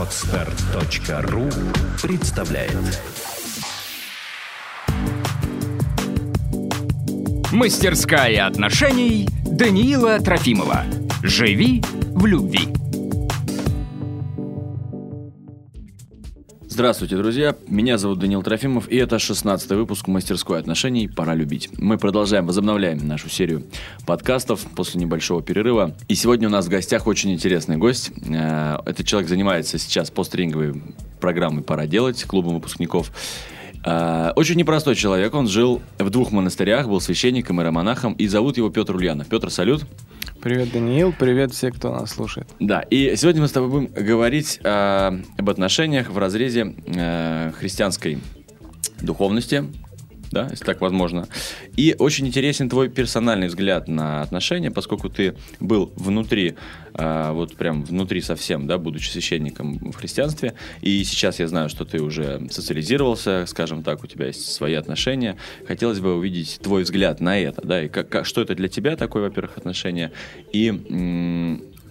Отстар.ру представляет Мастерская отношений Даниила Трофимова. Живи в любви. Здравствуйте, друзья. Меня зовут Даниил Трофимов, и это 16 выпуск мастерской отношений «Пора любить». Мы продолжаем, возобновляем нашу серию подкастов после небольшого перерыва. И сегодня у нас в гостях очень интересный гость. Э, Этот человек занимается сейчас постринговой программой «Пора делать» клубом выпускников. Э, Очень непростой человек. Он жил в двух монастырях, был священником и романахом, и зовут его Петр Ульянов. Петр, салют. Привет, Даниил, привет все, кто нас слушает. Да, и сегодня мы с тобой будем говорить э, об отношениях в разрезе э, христианской духовности, да, если так возможно. И очень интересен твой персональный взгляд на отношения, поскольку ты был внутри, э, вот прям внутри совсем, да, будучи священником в христианстве, и сейчас я знаю, что ты уже социализировался, скажем так, у тебя есть свои отношения. Хотелось бы увидеть твой взгляд на это, да, и как, как- что это для тебя такое, во-первых, отношение, и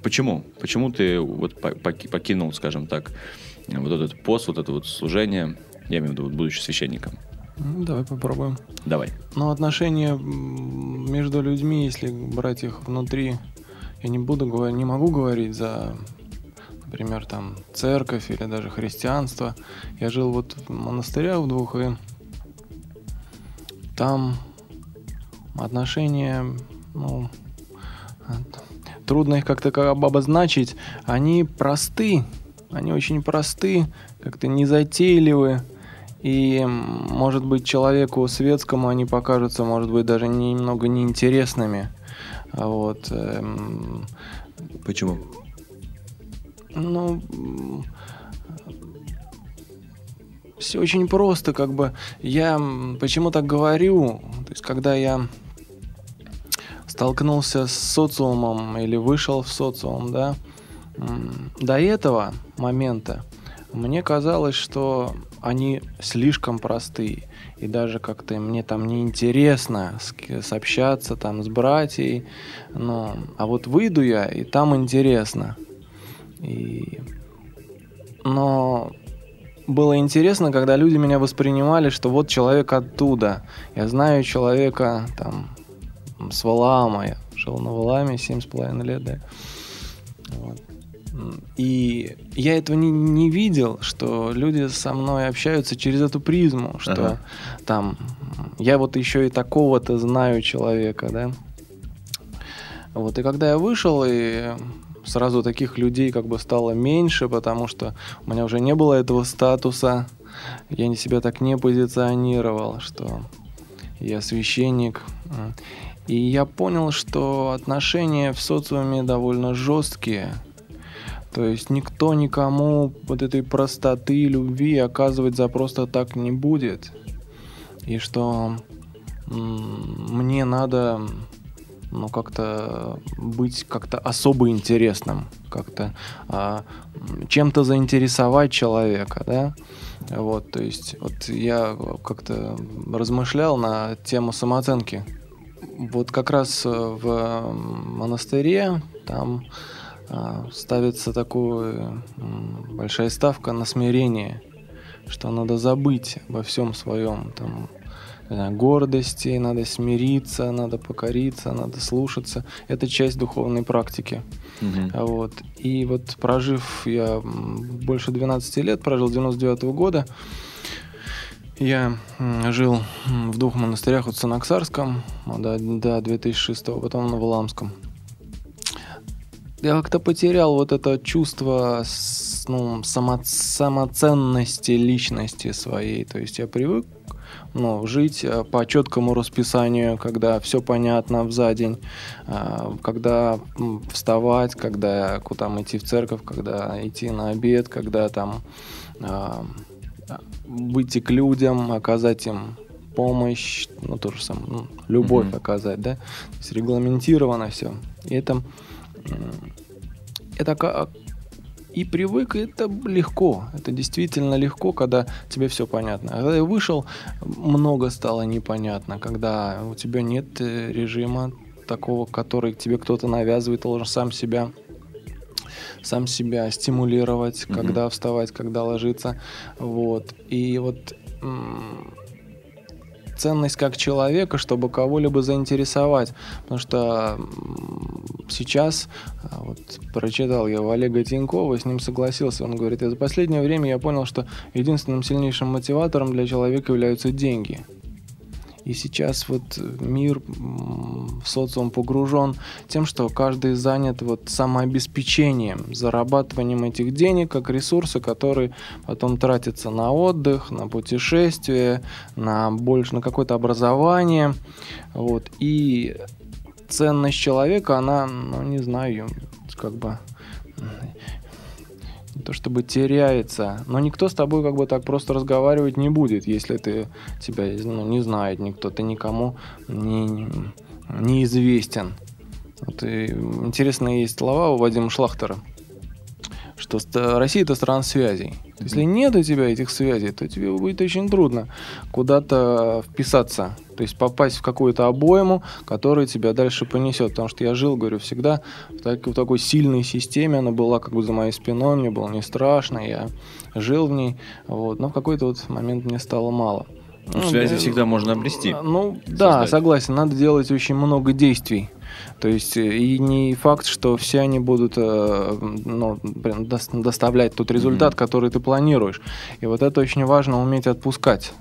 почему, почему ты вот по- поки- покинул, скажем так, вот этот пост, вот это вот служение, я имею в виду, будучи священником. Ну, давай попробуем. Давай. Ну, отношения между людьми, если брать их внутри, я не буду говорить, не могу говорить за, например, там церковь или даже христианство. Я жил вот в монастырях в двух, и там отношения, ну, трудно их как-то как обозначить. Они просты, они очень просты, как-то незатейливы. И, может быть, человеку светскому они покажутся, может быть, даже немного неинтересными. А Вот. эм, Почему? ну, все очень просто, как бы. Я почему так говорю? То есть, когда я столкнулся с социумом или вышел в социум, да, до этого момента мне казалось, что они слишком простые. И даже как-то мне там неинтересно сообщаться там с братьей. Ну, а вот выйду я, и там интересно. И... Но было интересно, когда люди меня воспринимали, что вот человек оттуда. Я знаю человека там с Валаама. Я жил на Валааме семь с половиной лет, да. Вот. И я этого не, не видел, что люди со мной общаются через эту призму, что Ага. там я вот еще и такого-то знаю человека, да. Вот, и когда я вышел, и сразу таких людей как бы стало меньше, потому что у меня уже не было этого статуса, я не себя так не позиционировал, что я священник. И я понял, что отношения в социуме довольно жесткие. То есть никто никому вот этой простоты любви оказывать за просто так не будет. И что мне надо ну, как-то быть как-то особо интересным, как-то а, чем-то заинтересовать человека, да. Вот, то есть, вот я как-то размышлял на тему самооценки. Вот как раз э, в монастыре там ставится такую м, большая ставка на смирение, что надо забыть обо всем своем там знаю, гордости, надо смириться, надо покориться, надо слушаться. Это часть духовной практики. А Вот. И вот прожив я больше 12 лет, прожил с 99 года, я жил в двух монастырях, вот в Санаксарском а, до, до 2006, потом на Валамском. Я как-то потерял вот это чувство ну, само- самоценности личности своей. То есть я привык ну, жить э, по четкому расписанию, когда все понятно за день, а, когда вставать, когда куда идти в церковь, когда идти на обед, когда там а, выйти к людям, оказать им помощь, ну, то же самое, ну, любовь Мгм. оказать, да, то есть регламентировано все. И это, это ка- и привык, и это легко. Это действительно легко, когда тебе все понятно. Когда я вышел, много стало непонятно, когда у тебя нет э, режима такого, который тебе кто-то навязывает, должен сам себя сам себя стимулировать, когда вставать, когда ложиться. Вот. И вот м, ценность как человека, чтобы кого-либо заинтересовать. Потому что сейчас, а, вот прочитал я у Олега Тинькова, с ним согласился, он говорит, за последнее время я понял, что единственным сильнейшим мотиватором для человека являются деньги. И сейчас вот мир, м, социум погружен тем, что каждый занят вот самообеспечением, зарабатыванием этих денег как ресурсы, которые потом тратятся на отдых, на путешествие, на больше на какое-то образование. Вот. И ценность человека, она, ну, не знаю, как бы то чтобы теряется, но никто с тобой как бы так просто разговаривать не будет, если ты тебя ну, не знает никто, ты никому не, не, неизвестен. Вот и интересная есть слова у Вадима Шлахтера, что Россия это страна связей. Если нет у тебя этих связей, то тебе будет очень трудно куда-то вписаться, то есть попасть в какую-то обойму, которая тебя дальше понесет. Потому что я жил, говорю, всегда в, так- в такой сильной системе, она была как бы за моей спиной, мне было не страшно, я жил в ней, вот. но в какой-то вот момент мне стало мало. Ну, связи э, всегда можно обрести. Ну, да, создать. согласен, надо делать очень много действий. То есть э, и не факт, что все они будут э, ну, доставлять тот результат, который ты планируешь. И вот это очень важно уметь отпускать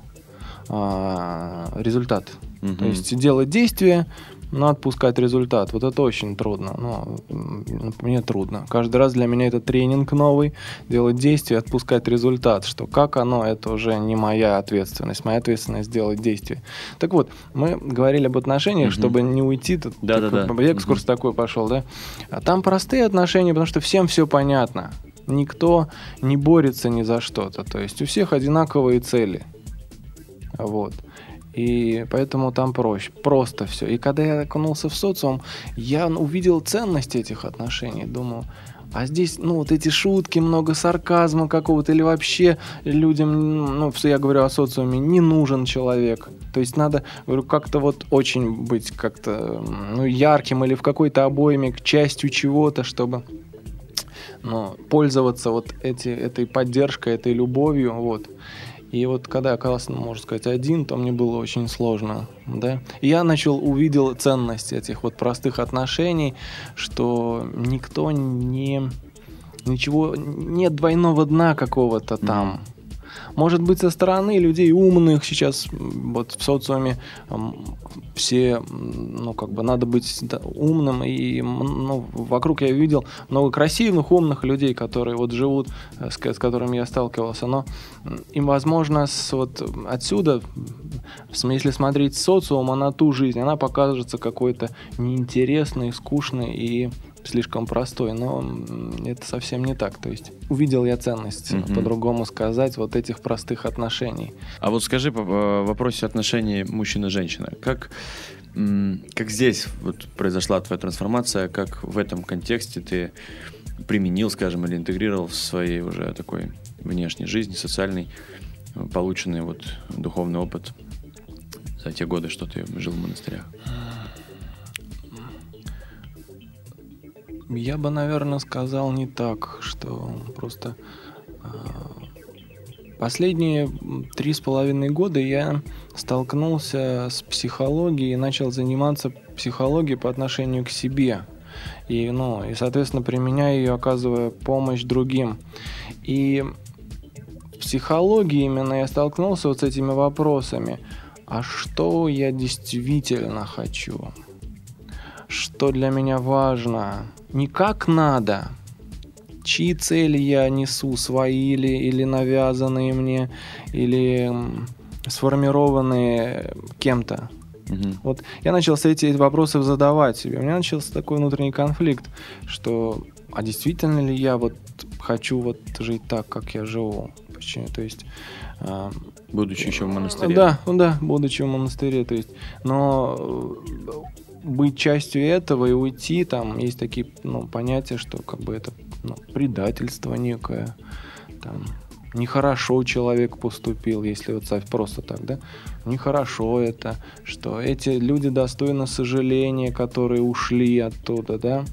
а, результат. Мгм. То есть делать действия, но отпускать результат. Вот это очень трудно. Ну, мне трудно. Каждый раз для меня это тренинг новый. Делать действия, отпускать результат. Что как оно, это уже не моя ответственность. Моя ответственность сделать действие. Так вот, мы говорили об отношениях, Мгм. чтобы не уйти. Тут Да-да-да. такой Экскурс такой пошел, да? А там простые отношения, потому что всем все понятно. Никто не борется ни за что-то. То есть у всех одинаковые цели. Вот. И поэтому там проще. Просто все. И когда я окунулся в социум, я увидел ценность этих отношений. Думал, а здесь, ну, вот эти шутки, много сарказма какого-то, или вообще людям, ну, я говорю о социуме, не нужен человек. То есть надо, говорю, как-то вот очень быть как-то, ну, ярким или в какой-то обойме, частью чего-то, чтобы ну, пользоваться вот эти, этой поддержкой, этой любовью, вот. И вот когда я оказался, ну, можно сказать, один, то мне было очень сложно, да. И я начал, увидел ценность этих вот простых отношений, что никто не... Ничего, нет двойного дна какого-то там. Может быть, со стороны людей умных сейчас вот в социуме все, ну, как бы надо быть да, умным, и ну, вокруг я видел много красивых, умных людей, которые вот живут, э, с, с которыми я сталкивался, но им, возможно, с, вот отсюда, если смотреть социума на ту жизнь, она покажется какой-то неинтересной, скучной и слишком простой, но это совсем не так. То есть увидел я ценность, Мгм. по-другому сказать, вот этих простых отношений. А вот скажи по по вопросе отношений мужчина и. Как, как здесь вот произошла твоя трансформация, как в этом контексте ты применил, скажем, или интегрировал в своей уже такой внешней жизни, социальной, э, полученный вот духовный опыт за те годы, что ты жил в монастырях? Я бы, наверное, сказал не так, что просто а, последние три с половиной года я столкнулся с психологией и начал заниматься психологией по отношению к себе. И, ну, и, соответственно, применяя ее, оказывая помощь другим. И в психологии именно я столкнулся вот с этими вопросами. А что я действительно хочу? Что для меня важно? Не как надо, чьи цели я несу, свои или, или навязанные мне, или сформированные кем-то. Мгм. Вот я начал с эти вопросы задавать себе. У меня начался такой внутренний конфликт, что а действительно ли я вот хочу вот жить так, как я живу? Почему? То есть а, Будучи еще в монастыре. да, да, будучи в монастыре, то есть, но э, быть частью этого и уйти, там есть такие ну, понятия, что как бы это ну, предательство некое, там, нехорошо человек поступил, если вот просто так, да, нехорошо это, что эти люди достойны сожаления, которые ушли оттуда, да,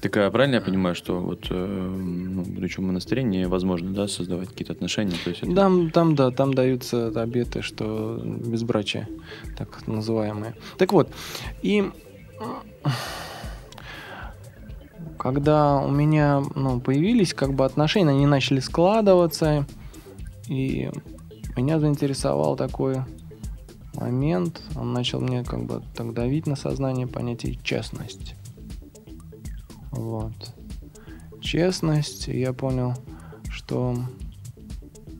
Так а правильно я понимаю, что вот э, ну, будучи в монастыре невозможно, да, создавать какие-то отношения? То есть это- Там, там, да, там даются обеты, что безбрачие, так называемые. Так вот, и когда у меня ну, появились как бы отношения, они начали складываться, и меня заинтересовал такой момент, он начал мне как бы так давить на сознание понятие честность. Вот. Честность, и я понял, что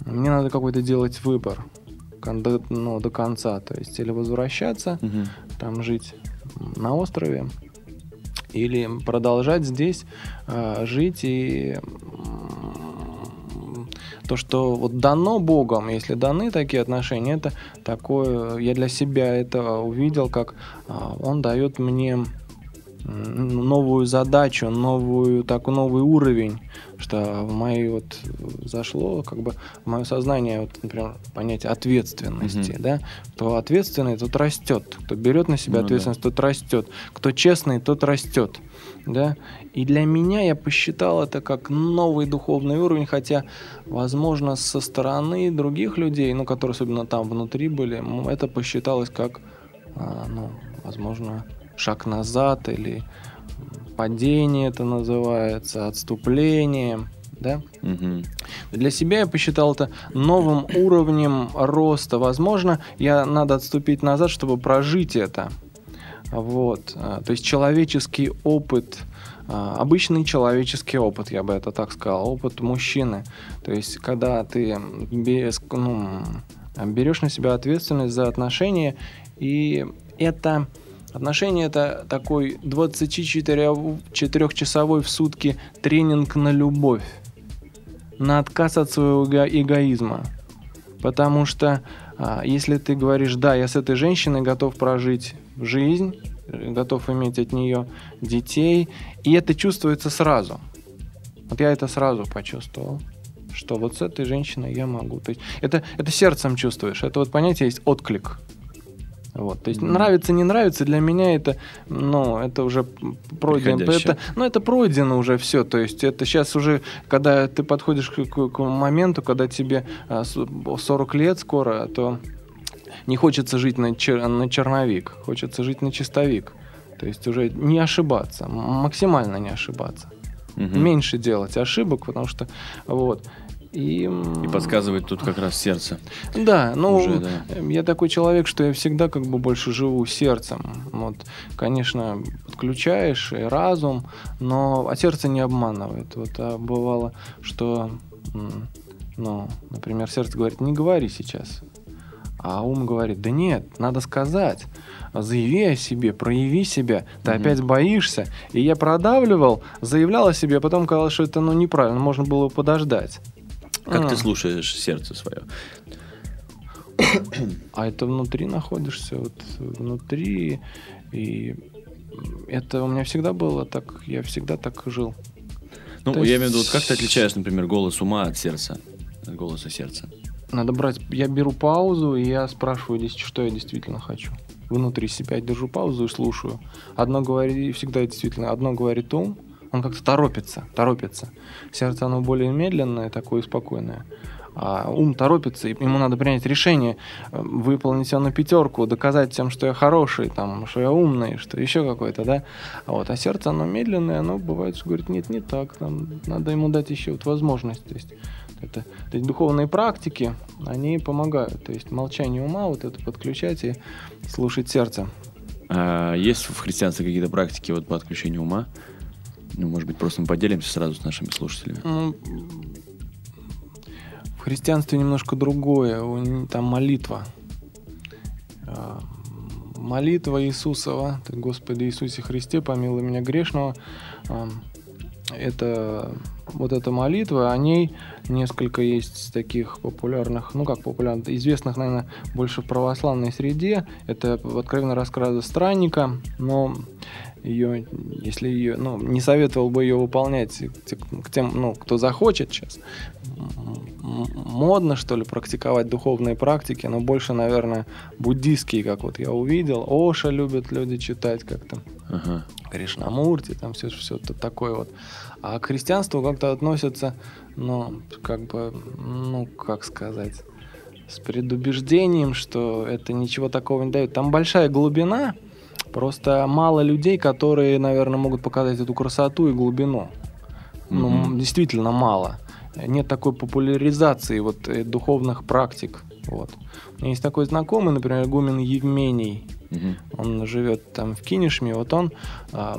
мне надо какой-то делать выбор до, ну, до конца. То есть или возвращаться, Мгм. там жить на острове, или продолжать здесь э, жить и то, что вот дано Богом, если даны такие отношения, это такое, я для себя это увидел, как а, Он дает мне новую задачу, новую, так, новый уровень, что в мои вот зашло, как бы в мое сознание, вот, например, понятие ответственности, Мгм. да, кто ответственный, тот растет, кто берет на себя Ну да. ответственность, тот растет, кто честный, тот растет, да, и для меня я посчитал это как новый духовный уровень, хотя, возможно, со стороны других людей, ну, которые особенно там внутри были, это посчиталось как, а, ну, возможно, шаг назад или падение это называется, отступление, да. Мгм. Для себя я посчитал это новым уровнем роста. Возможно, я надо отступить назад, чтобы прожить это. Вот. А, То есть человеческий опыт, а, обычный человеческий опыт, я бы это так сказал, опыт мужчины. То есть когда ты без, ну, берешь на себя ответственность за отношения, и это отношения это такой 24-часовой в сутки тренинг на любовь на отказ от своего эго- эгоизма. Потому что а, если ты говоришь, да, я с этой женщиной готов прожить жизнь, э, готов иметь от нее детей, и это чувствуется сразу. Вот я это сразу почувствовал, что вот с этой женщиной я могу. То есть это, это сердцем чувствуешь. Это вот понятие есть отклик. Вот, то есть Мгм. нравится, не нравится, для меня это, ну, это уже пройдено. Это, ну, это пройдено уже все. То есть это сейчас уже, когда ты подходишь к, к- к моменту, когда тебе а, с- 40 лет скоро, то не хочется жить на, чер- на черновик, хочется жить на чистовик. То есть уже не ошибаться, максимально не ошибаться. Мгм. Меньше делать ошибок, потому что вот. И, И подсказывает тут как раз сердце. да, ну, Уже, да. я такой человек, что я всегда как бы больше живу сердцем. Вот, конечно, подключаешь и разум, но а сердце не обманывает. Вот а бывало, что, ну, например, сердце говорит, не говори сейчас. А ум говорит, да нет, надо сказать. Заяви о себе, прояви себя. Ты Мгм. опять боишься. И я продавливал, заявлял о себе, а потом казалось, что это ну, неправильно, можно было подождать. Как ты М. слушаешь сердце свое? А это внутри находишься, вот внутри. И это у меня всегда было так, я всегда так жил. Ну, То я имею в виду, вот как ты отличаешь, например, голос ума от сердца? От голоса сердца. Надо брать, я беру паузу, и я спрашиваю, дес- что я действительно хочу. Внутри себя я держу паузу и слушаю. Одно говорит, всегда действительно, одно говорит ум, он как-то торопится, торопится. Сердце, оно более медленное, такое спокойное. А ум торопится, ему надо принять решение, э, выполнить все на пятерку, доказать всем, что я хороший, там, что я умный, что еще какой-то, да. А вот, а сердце, оно медленное, оно бывает, что говорит, нет, не так, там, надо ему дать еще вот возможность. То есть это, то есть духовные практики, они помогают. То есть молчание ума, вот это подключать и слушать сердце. А есть в христианстве какие-то практики вот по отключению ума? Ну, может быть, просто мы поделимся сразу с нашими слушателями. В христианстве немножко другое, там молитва. А, Молитва Иисусова, Господи Иисусе Христе, помилуй меня грешного. А, Это вот эта молитва, о ней несколько есть таких популярных, ну как популярных, известных, наверное, больше в православной среде. Это откровенно рассказы странника, но ее, если ее, ну, не советовал бы ее выполнять к тем, ну, кто захочет сейчас. Модно, что ли, практиковать духовные практики, но больше, наверное, буддийские, как вот я увидел. Оша любят люди читать как-то. Ага. Кришнамурти, там все, все такое вот. А к христианству как-то относятся, ну, как бы, ну, как сказать, с предубеждением, что это ничего такого не дает. Там большая глубина, просто мало людей, которые, наверное, могут показать эту красоту и глубину. Ну, mm-hmm. действительно мало. Нет такой популяризации вот э, духовных практик. Вот. У меня есть такой знакомый, например, Гумен Евмений. Mm-hmm. Он живет там в Кинешме. Вот он а,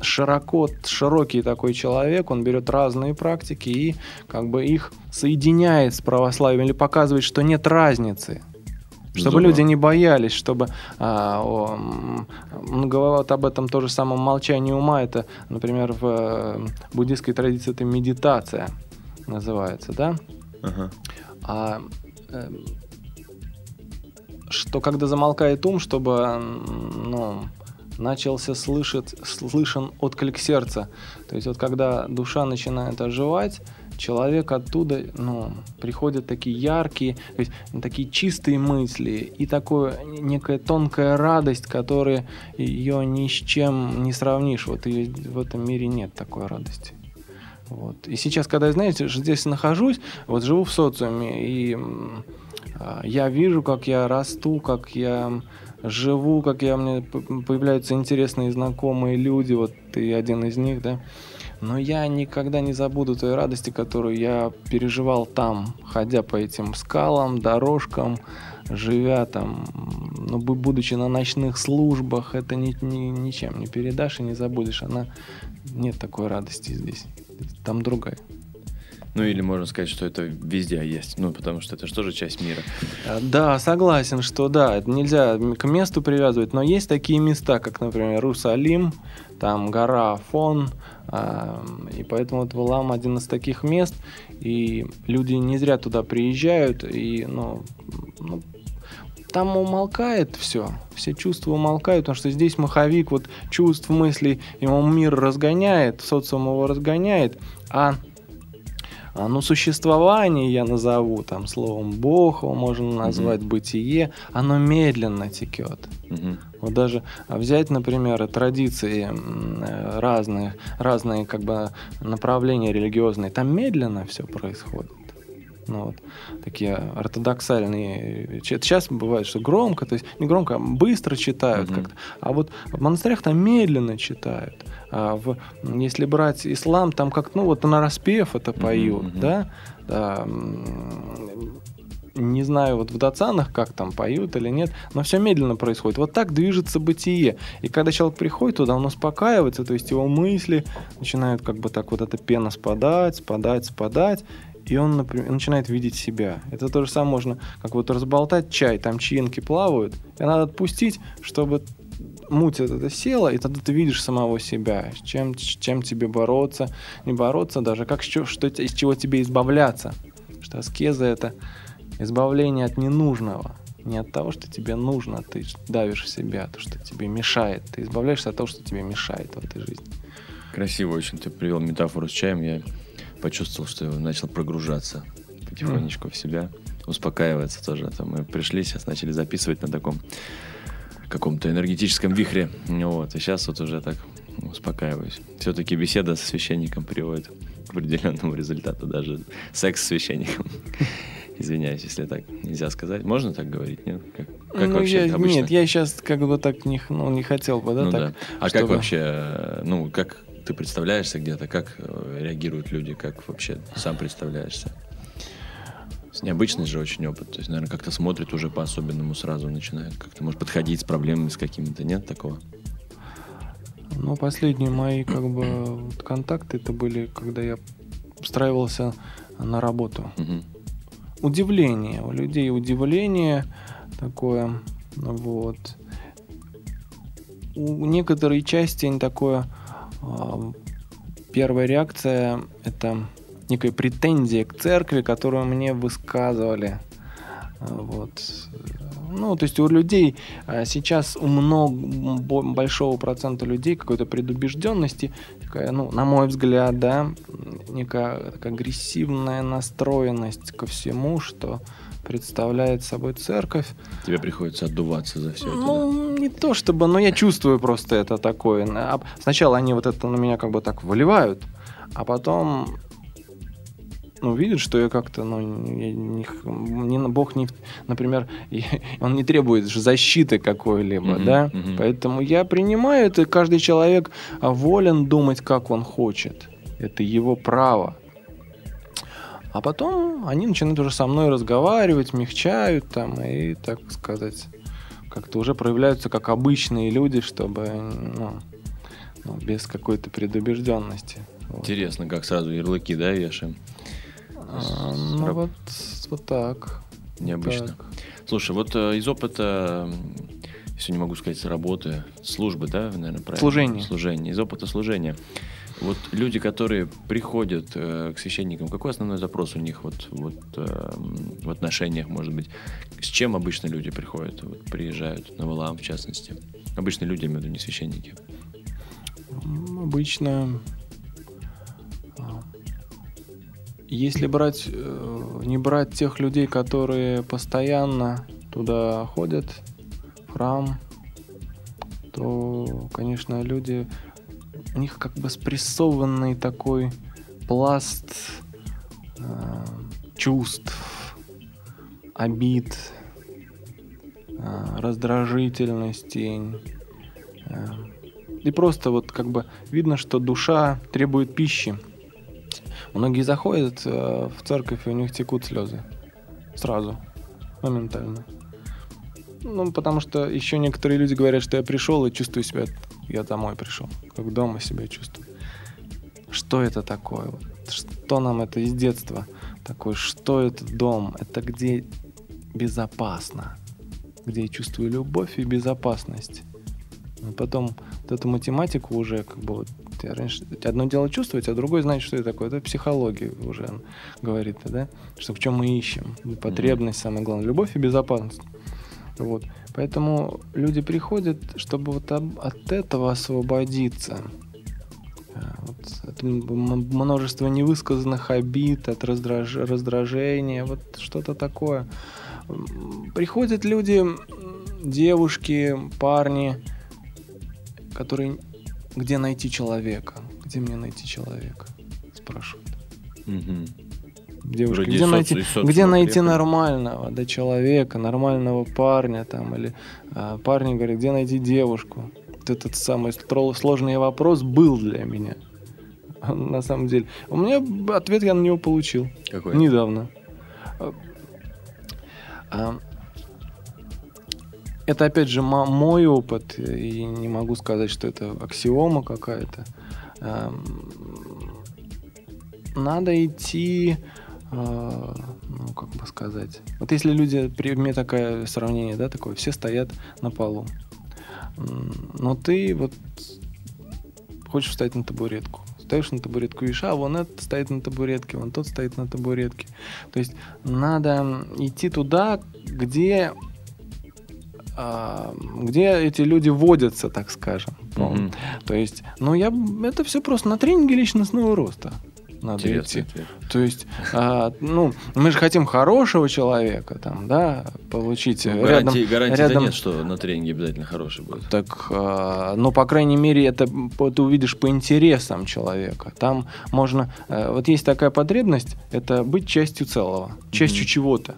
широко, широкий такой человек, он берет разные практики и как бы их соединяет с православием или показывает, что нет разницы. Чтобы Здорово. люди не боялись, чтобы а, о, он говорит об этом то же самое молчание ума. Это, например, в э, буддийской традиции это медитация называется, да? Ага. А, э, что когда замолкает ум, чтобы ну, начался слышать, слышен отклик сердца. То есть вот когда душа начинает оживать, человек оттуда, ну, приходят такие яркие, то есть такие чистые мысли и такое некая тонкая радость, которая ее ни с чем не сравнишь. Вот ее в этом мире нет такой радости. Вот. И сейчас, когда знаете, здесь нахожусь, вот живу в социуме, и э, я вижу, как я расту, как я живу, как я, мне появляются интересные знакомые люди, вот ты один из них, да. Но я никогда не забуду той радости, которую я переживал там, ходя по этим скалам, дорожкам, живя там, ну, будучи на ночных службах, это ни, ни, ничем не передашь и не забудешь. Она нет такой радости здесь. Там другая. Ну или можно сказать, что это везде есть, ну потому что это же тоже часть мира. А, да, согласен, что да, нельзя к месту привязывать, но есть такие места, как, например, Иерусалим, там гора Афон, и поэтому вот Валам один из таких мест, и люди не зря туда приезжают, и, ну, ну там умолкает все, все чувства умолкают, потому что здесь маховик вот чувств, мыслей, ему мир разгоняет, социум его разгоняет, а, ну, существование я назову там словом Бог, его можно назвать угу. бытие, оно медленно текет. Угу. Вот даже взять, например, традиции разные, разные как бы направления религиозные, там медленно все происходит. Ну, вот, такие ортодоксальные. Сейчас бывает, что громко, то есть не громко, а быстро читают mm-hmm. как-то. А вот в монастырях там медленно читают. А в, если брать ислам, там как, ну вот на распев это поют, mm-hmm. да? да не знаю, вот в Дацанах как там поют или нет, но все медленно происходит. Вот так движется бытие. И когда человек приходит туда, он успокаивается, то есть его мысли начинают как бы так вот эта пена спадать, спадать, спадать, и он например, начинает видеть себя. Это то же самое можно, как вот разболтать чай, там чаинки плавают, и надо отпустить, чтобы муть это села, и тогда ты видишь самого себя, с чем, с чем тебе бороться, не бороться даже, как что, что, из чего тебе избавляться. Что аскеза — это избавление от ненужного, не от того, что тебе нужно, ты давишь себя, то, что тебе мешает. Ты избавляешься от того, что тебе мешает в этой жизни. Красиво очень ты привел метафору с чаем. Я почувствовал, что начал прогружаться потихонечку mm. в себя, успокаиваться тоже. А то мы пришли, сейчас начали записывать на таком каком-то энергетическом вихре. Вот, и сейчас вот уже так успокаиваюсь. Все-таки беседа со священником приводит к определенному результату, даже секс с священником. Извиняюсь, если так нельзя сказать. Можно так говорить? Нет? Как, как ну, вообще я, обычно? Нет, я сейчас как бы так не, ну, не хотел бы, да? Ну, так, да. А чтобы... как вообще, ну, как ты представляешься где-то, как э, реагируют люди, как вообще сам представляешься? Необычный же очень опыт. То есть, наверное, как-то смотрит уже по-особенному сразу начинает. Как-то может подходить с проблемами с какими-то. Нет такого? Ну, последние мои как бы контакты это были, когда я устраивался на работу. Угу. Удивление. У людей удивление такое. Вот. У некоторой части такое... А, первая реакция это некая претензия к церкви, которую мне высказывали. Вот. Ну, то есть у людей а, сейчас у много бо- большого процента людей какой-то предубежденности, такая, ну, на мой взгляд, да, некая такая агрессивная настроенность ко всему, что представляет собой церковь. Тебе приходится отдуваться за все это. да? Ну, не то чтобы, но я чувствую просто это такое. А Сначала они вот это на меня как бы так выливают, а потом ну, видят, что я как-то, ну, я не, не, Бог не, например, и- он не требует защиты какой-либо, Мгм, да, мгм. поэтому я принимаю это, каждый человек волен думать, как он хочет, это его право. А потом они начинают уже со мной разговаривать, мягчают там и, так сказать, как-то уже проявляются как обычные люди, чтобы, ну, ну, без какой-то предубежденности. Вот. Интересно, как сразу ярлыки, да, вешаем? А, ну раб- вот, вот так. Необычно. Так. Слушай, вот э, из опыта, если не могу сказать, с работы, службы, да, наверное, правильно? Служения. Служения. Из опыта служения. Вот люди, которые приходят э, к священникам, какой основной запрос у них вот, вот э, в отношениях, может быть? С чем обычно люди приходят, вот, приезжают на Валаам, в частности? Обычные люди, я имею в виду, не священники. Обычно, если брать, э, не брать тех людей, которые постоянно туда ходят, в храм, то, конечно, люди, у них как бы спрессованный такой пласт э, чувств, обид, э, раздражительностей, э, и просто вот как бы видно, что душа требует пищи. Многие заходят э, в церковь, и у них текут слезы. Сразу. Моментально. Ну, потому что еще некоторые люди говорят, что я пришел и чувствую себя, я домой пришел, как дома себя чувствую. Что это такое? Что нам это из детства такое? Что это дом? Это где безопасно, где я чувствую любовь и безопасность. А потом вот эту математику уже как бы вот я раньше одно дело чувствовать, а другое знать, что это такое. Это психология уже говорит, да, что в чем мы ищем. Потребность, самое главное, любовь и безопасность. Вот. Поэтому люди приходят, чтобы вот от этого освободиться. А, Вот от м- м- множество невысказанных обид, от раздраж- раздражения, вот что-то такое. Приходят люди, девушки, парни, которые где найти человека? Где мне найти человека? Спрашивают. Девушки, Вроде где соци- найти, из социума где найти нормального, да, человека, нормального парня там, или а, парни говорят, где найти девушку? Вот этот самый сложный вопрос был для меня. На самом деле. У меня ответ я на него получил. Какой? Недавно. А, Это опять же мо- мой опыт, и не могу сказать, что это аксиома какая-то. Ам, Надо идти, а, ну как бы сказать. Вот если люди, при мне такое сравнение, да, такое, все стоят на полу. Но ты вот хочешь встать на табуретку. Стоишь на табуретку, видишь, а вон этот стоит на табуретке, вон тот стоит на табуретке. То есть надо идти туда, где, где эти люди водятся, так скажем. Мгм. То есть, ну я, это все просто на тренинге личностного роста надо Интересный идти. ответ. То есть, а, ну, мы же хотим хорошего человека, там, да, получить Ну, рядом. гарантии гарантии рядом нет, что на тренинге обязательно хороший будет. так, а, ну, по крайней мере, это ты увидишь по интересам человека. Там можно... э, Вот есть такая потребность, это быть частью целого, частью Мгм. чего-то.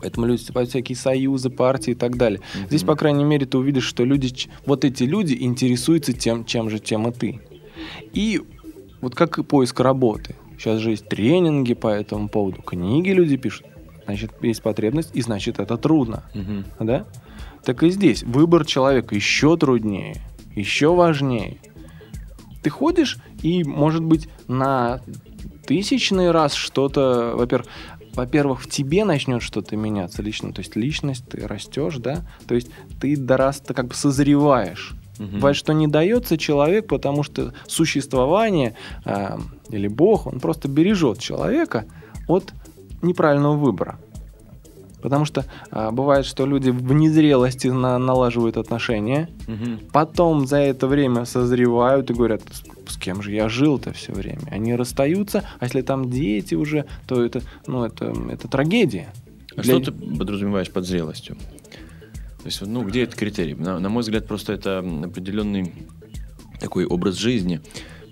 Поэтому люди вступают в всякие союзы, партии и так далее. Здесь, Мгм. по крайней мере, ты увидишь, что люди, вот эти люди интересуются тем, чем же, чем и ты. И вот как и поиск работы. Сейчас же есть тренинги по этому поводу, книги люди пишут. Значит, есть потребность, и значит, это трудно Мгм. да? Так и здесь выбор человека еще труднее, еще важнее. Ты ходишь и, может быть, на тысячный раз что-то, во-первых, во-первых, в тебе начнет что-то меняться лично, то есть личность, ты растешь, да, то есть ты до раз ты как бы созреваешь. Мгм. Бывает, что не дается человек, потому что существование а, или Бог, он просто бережет человека от неправильного выбора. Потому что а, бывает, что люди в незрелости на, налаживают отношения, Мгм. потом за это время созревают и говорят, с кем же я жил-то все время. Они расстаются, а если там дети уже, то это, ну, это, это трагедия. А Для- что ты подразумеваешь под зрелостью? То есть, ну, где этот критерий? На, на мой взгляд, просто это определенный такой образ жизни,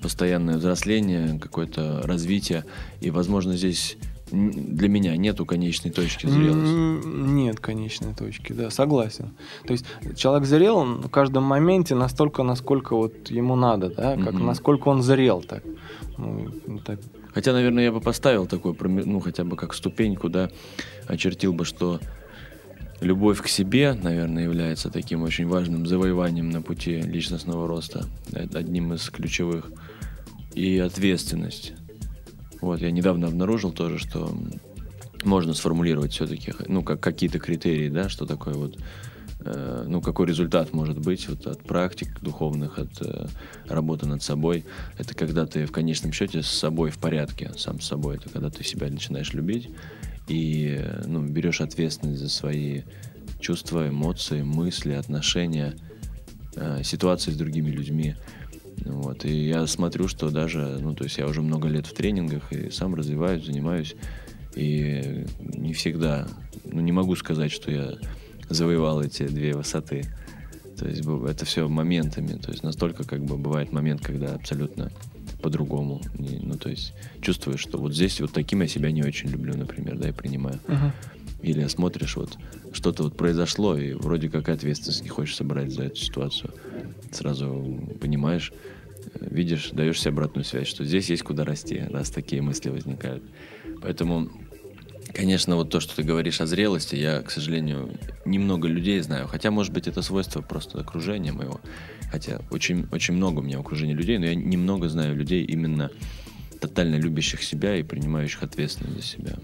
постоянное взросление, какое-то развитие. И, возможно, здесь для меня нету конечной точки зрелости. Нет конечной точки, да, согласен. То есть человек зрел он в каждом моменте настолько, насколько вот ему надо, да, как Мгм. насколько он зрел так. Ну, так. Хотя, наверное, я бы поставил такой, ну, хотя бы как ступеньку, да, очертил бы, что любовь к себе, наверное, является таким очень важным завоеванием на пути личностного роста, Это одним из ключевых, и ответственность. Вот, я недавно обнаружил тоже, что можно сформулировать все-таки, ну, как какие-то критерии, да, что такое вот, э, ну, какой результат может быть вот от практик духовных, от э, работы над собой. Это когда ты в конечном счете с собой в порядке, сам с собой. Это когда ты себя начинаешь любить и э, ну, берешь ответственность за свои чувства, эмоции, мысли, отношения, э, ситуации с другими людьми. Вот. И я смотрю, что даже, ну, то есть я уже много лет в тренингах и сам развиваюсь, занимаюсь. И не всегда, ну, не могу сказать, что я завоевал эти две высоты. То есть это все моментами. То есть настолько как бы бывает момент, когда абсолютно по-другому. Ну, то есть чувствуешь, что вот здесь вот таким я себя не очень люблю, например, да, и принимаю. Или смотришь, вот что-то вот произошло, и вроде как ответственность не хочешь собрать за эту ситуацию. Сразу понимаешь, видишь, даешь себе обратную связь, что здесь есть куда расти, раз такие мысли возникают. Поэтому, конечно, вот то, что ты говоришь о зрелости, я, к сожалению, немного людей знаю. Хотя, может быть, это свойство просто окружения моего. Хотя очень, очень много у меня в окружении людей, но я немного знаю людей именно тотально любящих себя и принимающих ответственность за себя.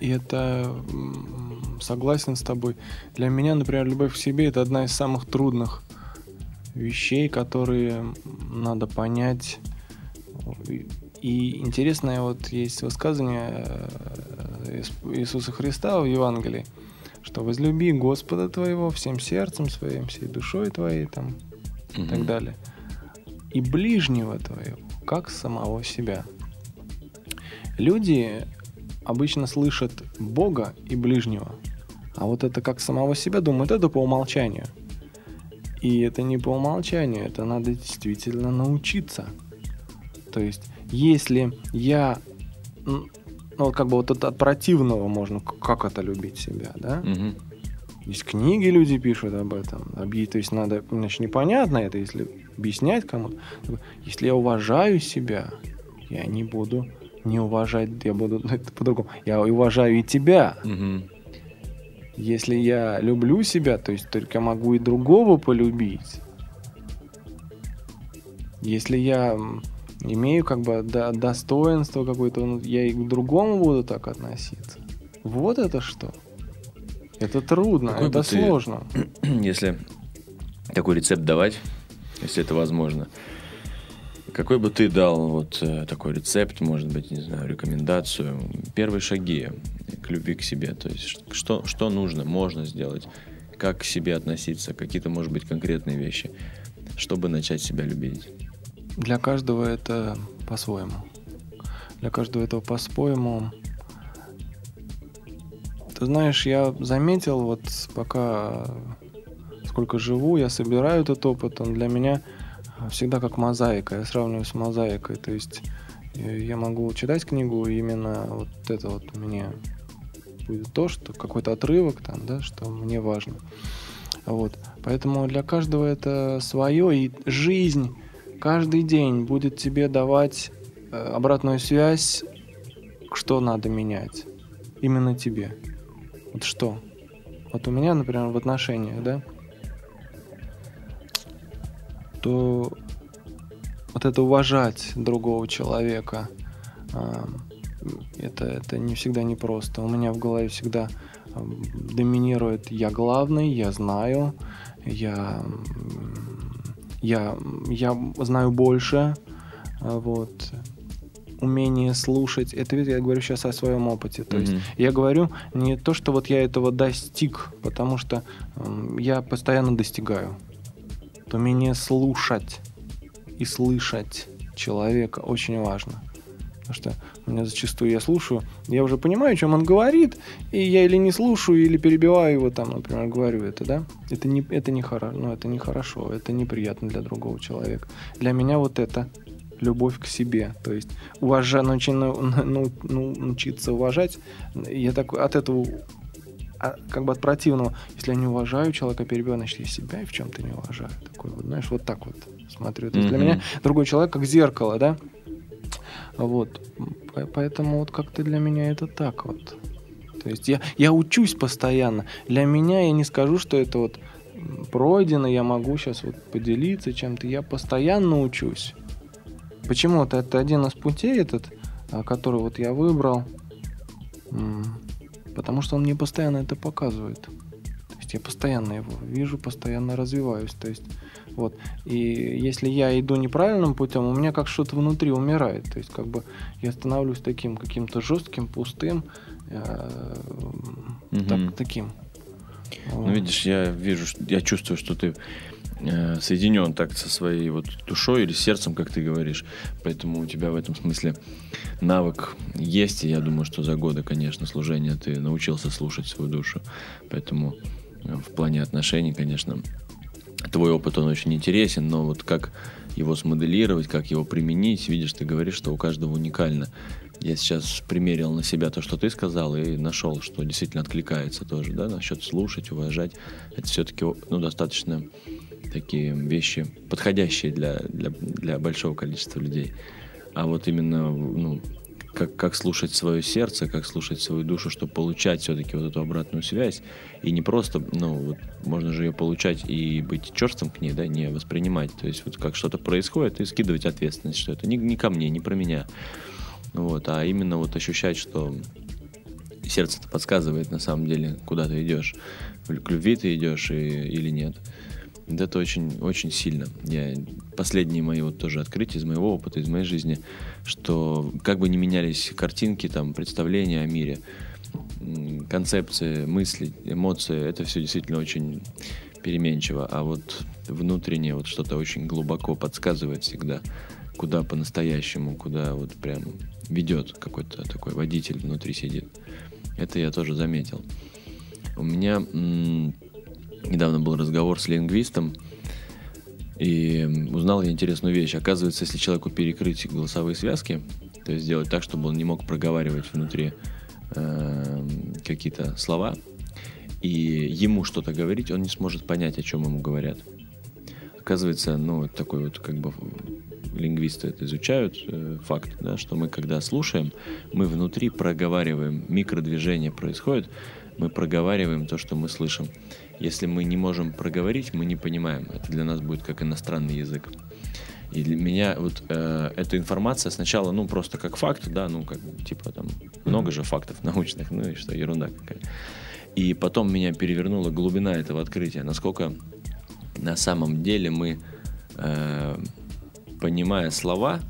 И это согласен с тобой. Для меня, например, любовь к себе это одна из самых трудных вещей, которые надо понять. И- интересное вот есть высказывание э, Ис- Иисуса Христа в Евангелии, что возлюби Господа твоего всем сердцем своим, всей душой твоей там, и так далее. И ближнего твоего, как самого себя. Люди обычно слышат Бога и ближнего, а вот это как самого себя думают, это по умолчанию. И это не по умолчанию, это надо действительно научиться. То есть, если я, ну, вот как бы вот это от противного можно, как это любить себя, да? Мгм. Есть книги, люди пишут об этом. То есть надо, значит, непонятно это, если объяснять кому-то. Если я уважаю себя, я не буду не уважать, я буду это по-другому. Я уважаю и тебя. Мгм. Если я люблю себя, то есть только могу и другого полюбить. Если я имею как бы до- достоинство какое-то, ну, я и к другому буду так относиться. Вот это что? Это трудно, Какой это бы ты- сложно. Если такой рецепт давать, если это возможно, какой бы ты дал вот э, такой рецепт, может быть, не знаю, рекомендацию, первые шаги к любви к себе, то есть что, что нужно, можно сделать, как к себе относиться, какие-то, может быть, конкретные вещи, чтобы начать себя любить. Для каждого это по-своему. Для каждого этого по-своему. Ты знаешь, я заметил, вот пока сколько живу, я собираю этот опыт, он для меня всегда как мозаика. Я сравниваю с мозаикой. То есть э, я могу читать книгу, и именно вот это вот мне будет то, что какой-то отрывок там, да, что мне важно. Вот. Поэтому для каждого это свое, и жизнь каждый день будет тебе давать э, обратную связь, что надо менять. Именно тебе. Вот что? Вот у меня, например, в отношениях, да, то вот это уважать другого человека, а, это, это не всегда непросто. У меня в голове всегда доминирует я главный, я знаю, я, я, я знаю больше, а, вот. умение слушать. Это ведь я говорю сейчас о своем опыте. То есть Мгм. я говорю не то, что вот я этого достиг, потому что я постоянно достигаю. Вот умение слушать и слышать человека очень важно. Потому что у меня зачастую я слушаю, я уже понимаю, о чем он говорит, и я или не слушаю, или перебиваю его там, например, говорю это, да? Это не, это не, хоро, ну, это не хорошо, это неприятно для другого человека. Для меня вот это любовь к себе, то есть уважа, научи- ну, ну, научиться уважать. Я такой от этого а, как бы от противного, если я не уважаю человека, перебиваю, значит, я себя и в чем-то не уважаю. Такой вот, знаешь, вот так вот смотрю. То есть для Мгм. меня другой человек как зеркало, да? Вот. По- Поэтому вот как-то для меня это так вот. То есть я, я учусь постоянно. Для меня я не скажу, что это вот пройдено, я могу сейчас вот поделиться чем-то. Я постоянно учусь. Почему-то это один из путей этот, а, который вот я выбрал. Потому что он мне постоянно это показывает. То есть я постоянно его вижу, постоянно развиваюсь. То есть вот. И если я иду неправильным путем, у меня как что-то внутри умирает. То есть как бы я становлюсь таким каким-то жестким, пустым, э, Мгм. так- таким. Ну, видишь, я вижу, я чувствую, что ты э, соединен так со своей вот душой или сердцем, как ты говоришь. Поэтому у тебя в этом смысле навык есть, и я думаю, что за годы, конечно, служения ты научился слушать свою душу. Поэтому э, в плане отношений, конечно, твой опыт, он очень интересен, но вот как его смоделировать, как его применить, видишь, ты говоришь, что у каждого уникально. Я сейчас примерил на себя то, что ты сказал, и нашел, что действительно откликается тоже, да, насчет слушать, уважать. Это все-таки, ну, достаточно такие вещи, подходящие для, для, для большого количества людей. А вот именно, ну, как, как слушать свое сердце, как слушать свою душу, чтобы получать все-таки вот эту обратную связь. И не просто, ну, вот можно же ее получать и быть черством к ней, да, не воспринимать. То есть вот как что-то происходит, и скидывать ответственность, что это не, не ко мне, не про меня. Вот, а именно вот ощущать, что сердце-то подсказывает на самом деле, куда ты идешь. К любви ты идешь и, или нет. Вот Это очень, очень сильно. Я, последние мои вот тоже открытия из моего опыта, из моей жизни, что как бы ни менялись картинки, там, представления о мире, концепции, мысли, эмоции, это все действительно очень переменчиво. А вот внутреннее вот что-то очень глубоко подсказывает всегда, куда по-настоящему, куда вот прям ведет какой-то такой водитель внутри сидит. Это я тоже заметил. У меня недавно был разговор с лингвистом, и узнал я интересную вещь. Оказывается, если человеку перекрыть голосовые связки, то есть сделать так, чтобы он не мог проговаривать внутри эм, какие-то слова, и ему что-то говорить, он не сможет понять, о чем ему говорят. Оказывается, ну, такой вот как бы лингвисты это изучают, э, факт, да, что мы когда слушаем, мы внутри проговариваем, микродвижение происходит, мы проговариваем то, что мы слышим. Если мы не можем проговорить, мы не понимаем. Это для нас будет как иностранный язык. И для меня вот э, эта информация сначала, ну, просто как факт, да, ну, как, типа, там, много же фактов научных, ну, и что, ерунда какая. И потом меня перевернула глубина этого открытия, насколько на самом деле мы, э, понимая слова,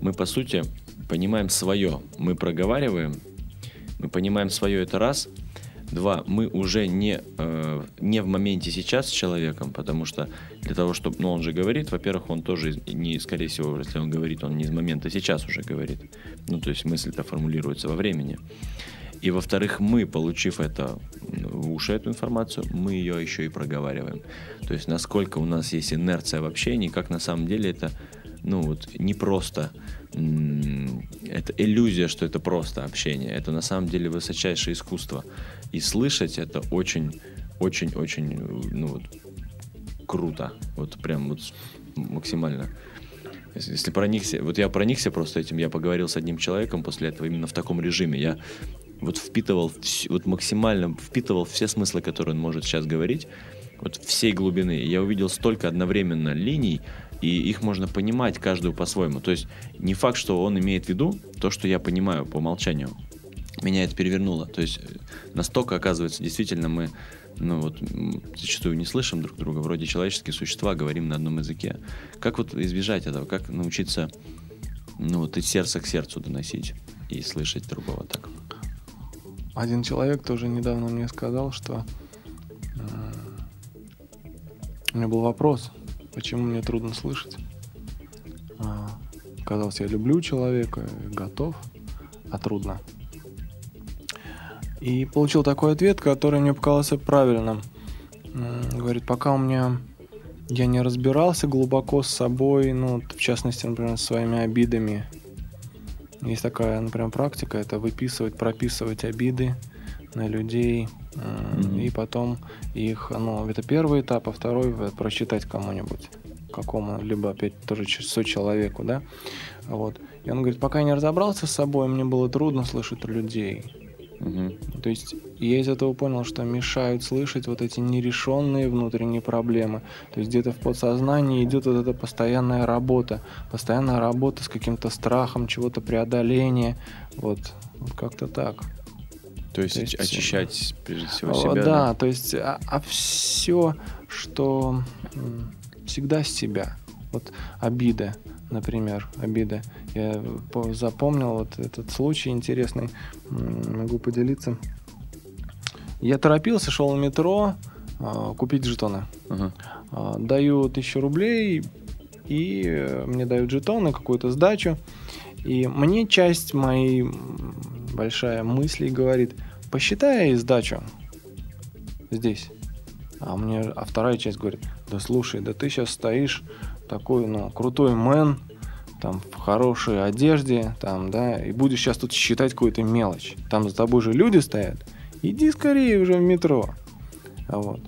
мы, по сути, понимаем свое. Мы проговариваем, мы понимаем свое это раз. Два, мы уже не, э, не в моменте сейчас с человеком, потому что для того, чтобы... Ну, он же говорит, во-первых, он тоже, не, скорее всего, если он говорит, он не из момента сейчас уже говорит. Ну, то есть мысль-то формулируется во времени. И, во-вторых, мы, получив это в уши, эту информацию, мы ее еще и проговариваем. То есть, насколько у нас есть инерция в общении, как на самом деле это, ну, вот, не просто... Это иллюзия, что это просто общение. Это на самом деле высочайшее искусство. И слышать это очень, очень, очень, ну, вот, круто. Вот прям вот максимально. Если, проникся, вот я проникся просто этим, я поговорил с одним человеком после этого именно в таком режиме. Я вот впитывал, вот максимально впитывал все смыслы, которые он может сейчас говорить, вот всей глубины. Я увидел столько одновременно линий, и их можно понимать каждую по-своему. То есть не факт, что он имеет в виду то, что я понимаю по умолчанию. Меня это перевернуло. То есть э, настолько, оказывается, действительно мы ну вот зачастую не слышим друг друга, вроде человеческие существа, говорим на одном языке. Как вот избежать этого? Как научиться ну, вот из сердца к сердцу доносить и слышать другого так. Один человек тоже недавно мне сказал, что э, у меня был вопрос, почему мне трудно слышать. А, казалось, я люблю человека, готов, а трудно. И получил такой ответ, который мне показался правильным. Говорит, пока у меня я не разбирался глубоко с собой, ну, в частности, например, с своими обидами. Есть такая, например, практика, это выписывать, прописывать обиды на людей, Мгм. и потом их, ну, это первый этап, а второй прочитать кому-нибудь, какому-либо, опять тоже ч- сочеловеку, да, вот. И он говорит, пока я не разобрался с собой, мне было трудно слышать людей. Мгм. То есть я из этого понял, что мешают слышать вот эти нерешенные внутренние проблемы. То есть где-то в подсознании идет вот эта постоянная работа, постоянная работа с каким-то страхом, чего-то преодоления, вот, вот как-то так. То есть, То есть, очищать прежде всего себя. да, то есть, а, все, что всегда с себя. Вот обида, например, обида. Я по- запомнил вот этот случай интересный, могу поделиться. Я торопился, шел в метро а, купить жетоны. А, Даю тысячу рублей, и э, мне дают жетоны, какую-то сдачу. И мне часть моей большая мысли говорит, посчитай сдачу здесь. А мне, а вторая часть говорит, да слушай, да ты сейчас стоишь такой, ну, крутой мэн, там, в хорошей одежде, там, да, и будешь сейчас тут считать какую-то мелочь. Там за тобой же люди стоят. Иди скорее уже в метро. А вот.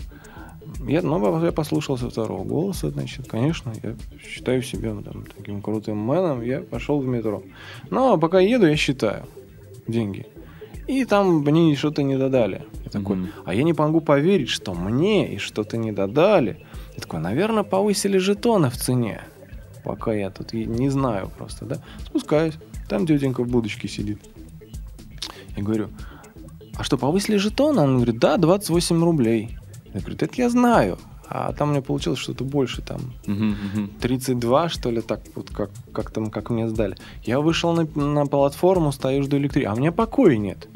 Я, ну, я послушался второго голоса, значит, конечно, я считаю себя там, таким крутым мэном, я пошел в метро. Но а пока еду, я считаю деньги. И там мне что-то не додали. Я такой, Мгм. а я не могу поверить, что мне и что-то не додали. Я такой, наверное, повысили жетоны в цене. Пока я тут не знаю просто, да. Спускаюсь, там тетенька в будочке сидит. Я говорю, а что, повысили жетоны? Она говорит, да, 28 рублей. Я говорю, это я знаю. А там у меня получилось что-то больше, там Мгм, мгм. 32, что ли, так вот, как, как там, как мне сдали. Я вышел на, на платформу, стою, жду электричества, а у меня покоя нет.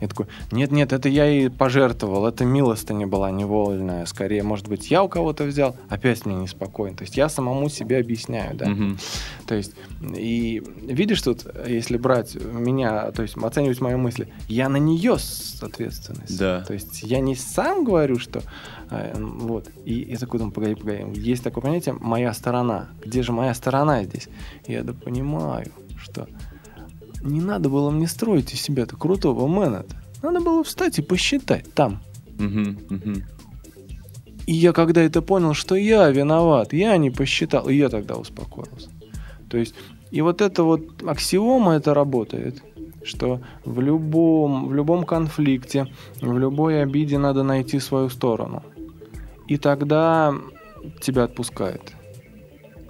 Я такой, нет-нет, это я и пожертвовал, это милостыня была невольная, скорее, может быть, я у кого-то взял, опять мне неспокойно. То есть я самому себе объясняю, да. Мгм. То есть, и видишь тут, если брать меня, то есть оценивать мои мысли, я на нее ответственность. Да. То есть я не сам говорю, что э, вот. И я такой думаю, погоди, погоди, есть такое понятие «моя сторона». Где же моя сторона здесь? И я да понимаю, что не надо было мне строить из себя-то крутого мэна-то. Надо было встать и посчитать там. И я когда это понял, что я виноват, я не посчитал, и я тогда успокоился. То есть, и вот это вот аксиома это работает, что в любом, в любом конфликте, в любой обиде надо найти свою сторону. И тогда тебя отпускает.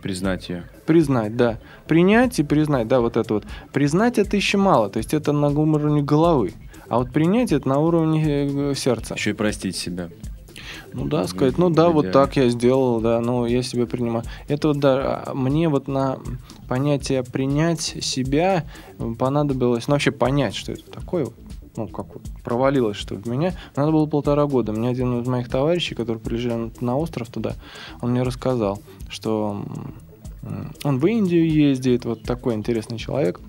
Признать ее. Признать, да. Принять и признать, да, вот это вот. Признать это еще мало, то есть это на уровне головы. А вот принять это на уровне э, сердца. Еще и простить себя. Ну да, сказать, ну да, вот так я сделал, да, ну я себя принимаю. Это вот да, а, мне вот на понятие принять себя понадобилось, ну вообще понять, что это такое, ну как вот провалилось, что в меня, надо было полтора года. Мне один из моих товарищей, который приезжал на остров туда, он мне рассказал, что он в Индию ездит, вот такой интересный человек.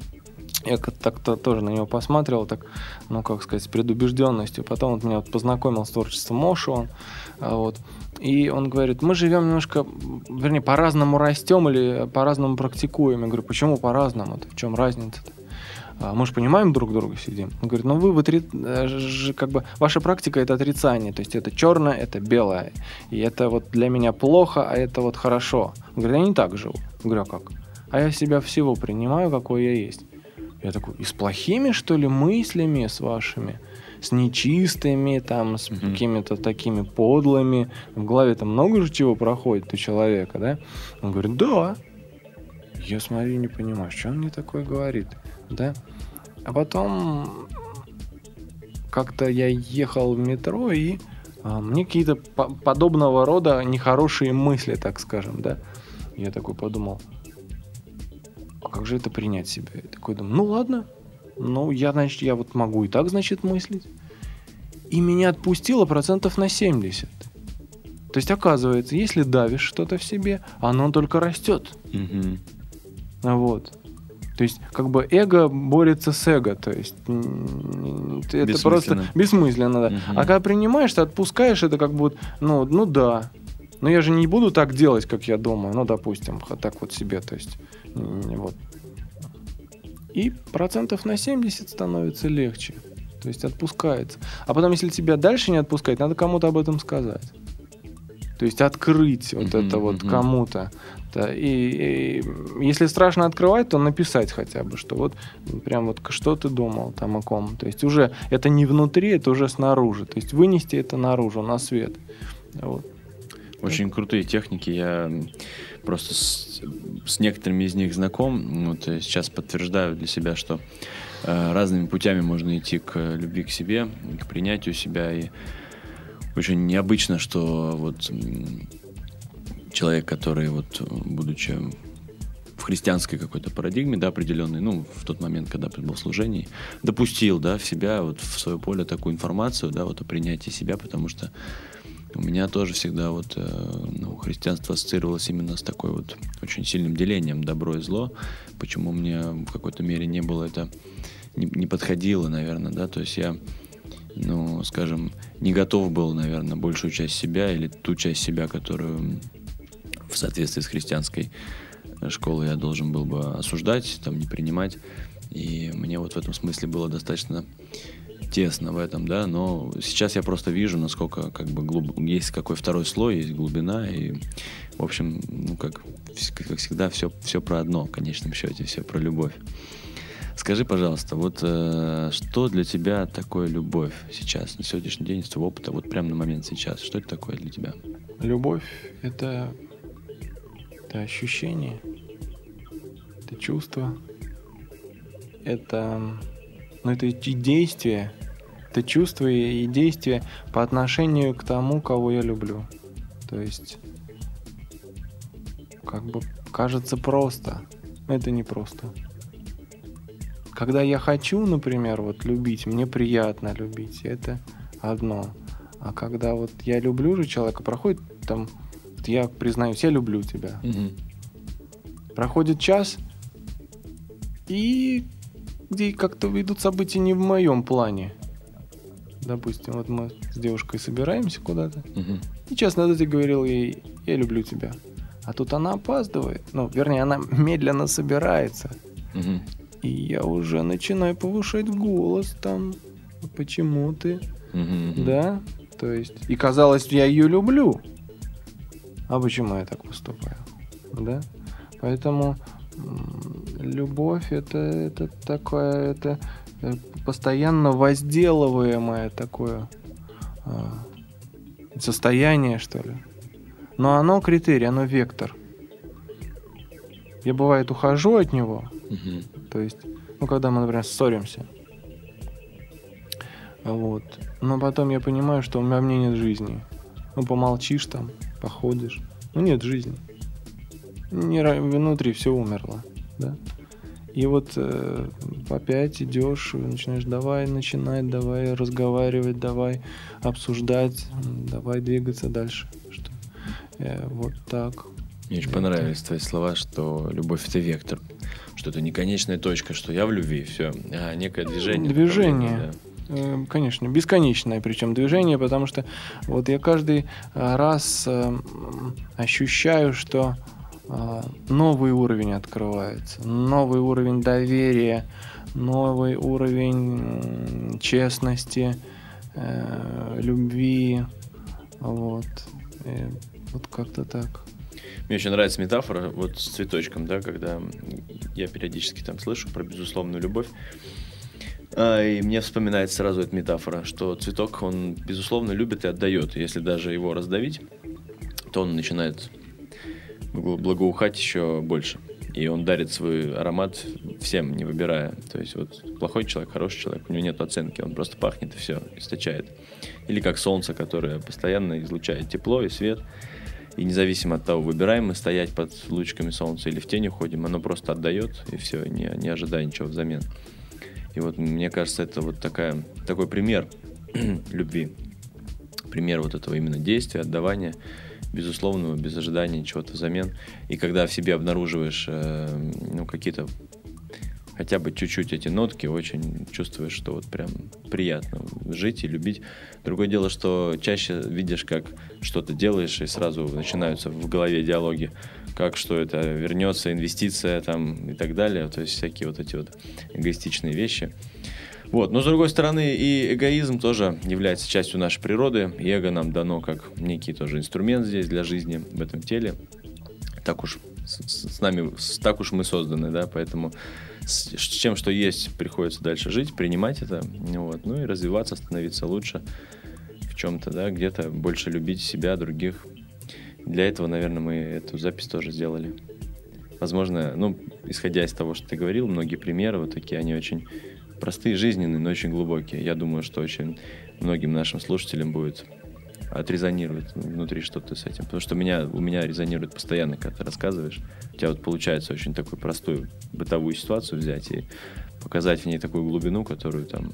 Я как- так-то тоже на него посматривал, так, ну, как сказать, с предубежденностью. Потом он меня вот познакомил с творчеством Моши, а, вот. И он говорит, мы живем немножко, вернее, по-разному растем или по-разному практикуем. Я говорю, почему по-разному? В чем разница-то? А, Мы же понимаем друг друга сидим. Он говорит, ну вы в отри- э, как бы ваша практика это отрицание, то есть это черное, это белое, и это вот для меня плохо, а это вот хорошо. Он говорит, я не так живу. Я говорю, а как? А я себя всего принимаю, какой я есть. Я такой, и с плохими, что ли, мыслями с вашими? С нечистыми, там, с Мгм. какими-то такими подлыми. В голове-то много же чего проходит у человека, да? Он говорит, да. Я смотрю, не понимаю, что он мне такое говорит, да? А потом как-то я ехал в метро, и а, мне какие-то по- подобного рода нехорошие мысли, так скажем, да? Я такой подумал, а как же это принять себя? Я такой думаю, ну ладно, ну я, значит, я вот могу и так, значит, мыслить. И меня отпустило процентов на 70. То есть, оказывается, если давишь что-то в себе, оно только растет. Мгм. Вот. То есть, как бы эго борется с эго. То есть, это просто бессмысленно, да. Мгм. А когда принимаешь, ты отпускаешь, это как бы, вот, ну, ну да. Но я же не буду так делать, как я думаю. Ну, допустим, так вот себе. То есть, вот. И процентов на 70 становится легче. То есть отпускается. А потом, если тебя дальше не отпускать, надо кому-то об этом сказать. То есть открыть вот Мгм, это вот мгм. кому-то. Да, и, и если страшно открывать, то написать хотя бы, что вот прям вот что ты думал там о ком. То есть уже это не внутри, это уже снаружи. То есть вынести это наружу, на свет. Вот. Очень крутые техники. Я просто с, с некоторыми из них знаком. Вот, и сейчас подтверждаю для себя, что э, разными путями можно идти к любви к себе, к принятию себя. И очень необычно, что вот человек, который вот, будучи в христианской какой-то парадигме, да, определенной, ну, в тот момент, когда был в служении, допустил, да, в себя, вот в свое поле такую информацию, да, вот о принятии себя, потому что у меня тоже всегда вот э, ну, христианство ассоциировалось именно с такой вот очень сильным делением добро и зло. Почему мне в какой-то мере не было это, не, не подходило, наверное, да, то есть я, ну, скажем, не готов был, наверное, большую часть себя или ту часть себя, которую в соответствии с христианской э, школой я должен был бы осуждать, там, не принимать. И мне вот в этом смысле было достаточно тесно в этом, да, но сейчас я просто вижу, насколько как бы глуб... есть какой второй слой, есть глубина, и, в общем, ну, как, как всегда, все, все про одно, в конечном счете, все про любовь. Скажи, пожалуйста, вот э, что для тебя такое любовь сейчас, на сегодняшний день, из твоего опыта, вот прямо на момент сейчас, что это такое для тебя? Любовь это, это ощущение, это чувство, это, ну, это и действие, это чувство и действие по отношению к тому, кого я люблю. То есть, как бы кажется просто, но это не просто. Когда я хочу, например, вот любить, мне приятно любить, это одно. А когда вот я люблю же человека, проходит там, вот я признаюсь, я люблю тебя. Проходит час, и где как-то идут события не в моем плане. Допустим, вот мы с девушкой собираемся куда-то, Мгм. и час назад я говорил ей, я люблю тебя. А тут она опаздывает. Ну, вернее, она медленно собирается. Мгм. И я уже начинаю повышать голос там. Почему ты? Да? То есть, и казалось, я ее люблю. А почему я так поступаю? Да? Поэтому любовь это, это такое, это э, постоянно возделываемое такое а, состояние, что ли. Но оно критерий, оно вектор. Я бывает ухожу от него, Мгм. То есть, ну, когда мы, например, ссоримся. Вот. Но потом я понимаю, что у меня мне нет жизни. Ну, помолчишь там, походишь. Ну, нет жизни. Не, внутри все умерло, да. И вот э, опять идешь, начинаешь давай начинать, давай разговаривать, давай обсуждать, давай двигаться дальше. Что, э, вот так. Мне очень понравились твои слова, что любовь это вектор, что это не конечная точка, что я в любви, все, а некое движение. Движение. направление, Э, Конечно, бесконечное причем движение, потому что вот я каждый э, раз э, ощущаю, что э, новый уровень открывается, новый уровень доверия, новый уровень честности, любви, вот, Э, вот как-то так. Мне очень нравится метафора вот с цветочком, да, когда я периодически там слышу про безусловную любовь. А, и мне вспоминается сразу эта метафора, что цветок, он, безусловно, любит и отдает. Если даже его раздавить, то он начинает благо- благоухать еще больше. И он дарит свой аромат всем, не выбирая. То есть вот плохой человек, хороший человек, у него нет оценки, он просто пахнет и все, источает. Или как солнце, которое постоянно излучает тепло и свет. И независимо от того, выбираем мы стоять под лучиками солнца или в тени ходим, оно просто отдает, и все, не, не ожидая ничего взамен. И вот мне кажется, это вот такая, такой пример любви. Пример вот этого именно действия, отдавания безусловного, без ожидания чего-то взамен. И когда в себе обнаруживаешь э, ну, какие-то хотя бы чуть-чуть эти нотки, очень чувствуешь, что вот прям приятно жить и любить. Другое дело, что чаще видишь, как что-то делаешь, и сразу начинаются в голове диалоги, как что это вернется, инвестиция там и так далее, то есть всякие вот эти вот эгоистичные вещи. Вот. Но, с другой стороны, и эгоизм тоже является частью нашей природы. И эго нам дано как некий тоже инструмент здесь для жизни в этом теле. Так уж с, с нами, так уж мы созданы, да, поэтому с, чем что есть, приходится дальше жить, принимать это, вот, ну и развиваться, становиться лучше в чем-то, да, где-то больше любить себя, других. Для этого, наверное, мы эту запись тоже сделали. Возможно, ну, исходя из того, что ты говорил, многие примеры вот такие, они очень простые, жизненные, но очень глубокие. Я думаю, что очень многим нашим слушателям будет отрезонирует внутри что-то с этим. Потому что меня, у меня резонирует постоянно, когда ты рассказываешь. У тебя вот получается очень такую простую бытовую ситуацию взять и показать в ней такую глубину, которую там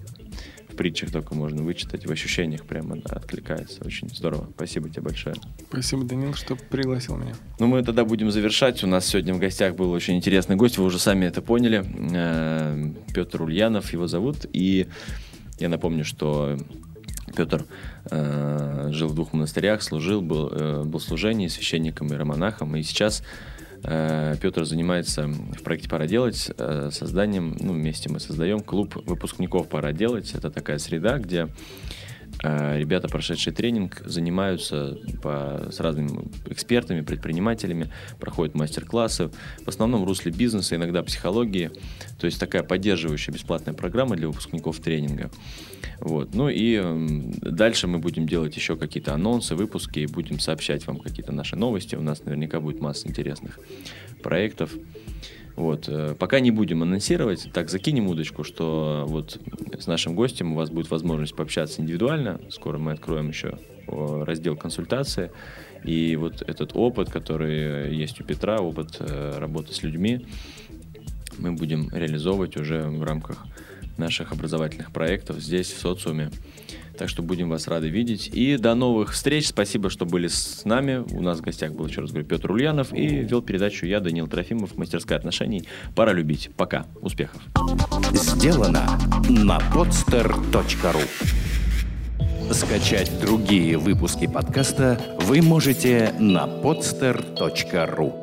в притчах только можно вычитать, в ощущениях прямо да, откликается. Очень здорово. Спасибо тебе большое. Спасибо, Данил, что пригласил меня. Ну, мы тогда будем завершать. У нас сегодня в гостях был очень интересный гость, вы уже сами это поняли. Э, Петр Ульянов его зовут. И я напомню, что Петр э, жил в двух монастырях, служил, был, э, был служением, священником и романахом, и сейчас э, Петр занимается в проекте «Пора делать» э, созданием, ну, вместе мы создаем клуб выпускников «Пора делать». Это такая среда, где ребята, прошедшие тренинг, занимаются по, с разными экспертами, предпринимателями, проходят мастер-классы, в основном в русле бизнеса, иногда психологии, то есть такая поддерживающая бесплатная программа для выпускников тренинга. Вот. Ну и дальше мы будем делать еще какие-то анонсы, выпуски, и будем сообщать вам какие-то наши новости. У нас наверняка будет масса интересных проектов. Вот. Э, пока не будем анонсировать, так закинем удочку, что вот с нашим гостем у вас будет возможность пообщаться индивидуально. Скоро мы откроем еще раздел консультации. И вот этот опыт, который есть у Петра, опыт э, работы с людьми, мы будем реализовывать уже в рамках наших образовательных проектов здесь, в социуме. Так что будем вас рады видеть. И до новых встреч. Спасибо, что были с нами. У нас в гостях был, еще раз говорю, Петр Ульянов. И вел передачу я, Данил Трофимов, мастерская отношений. Пора любить. Пока. Успехов. Сделано на podster.ru Скачать другие выпуски подкаста вы можете на podster.ru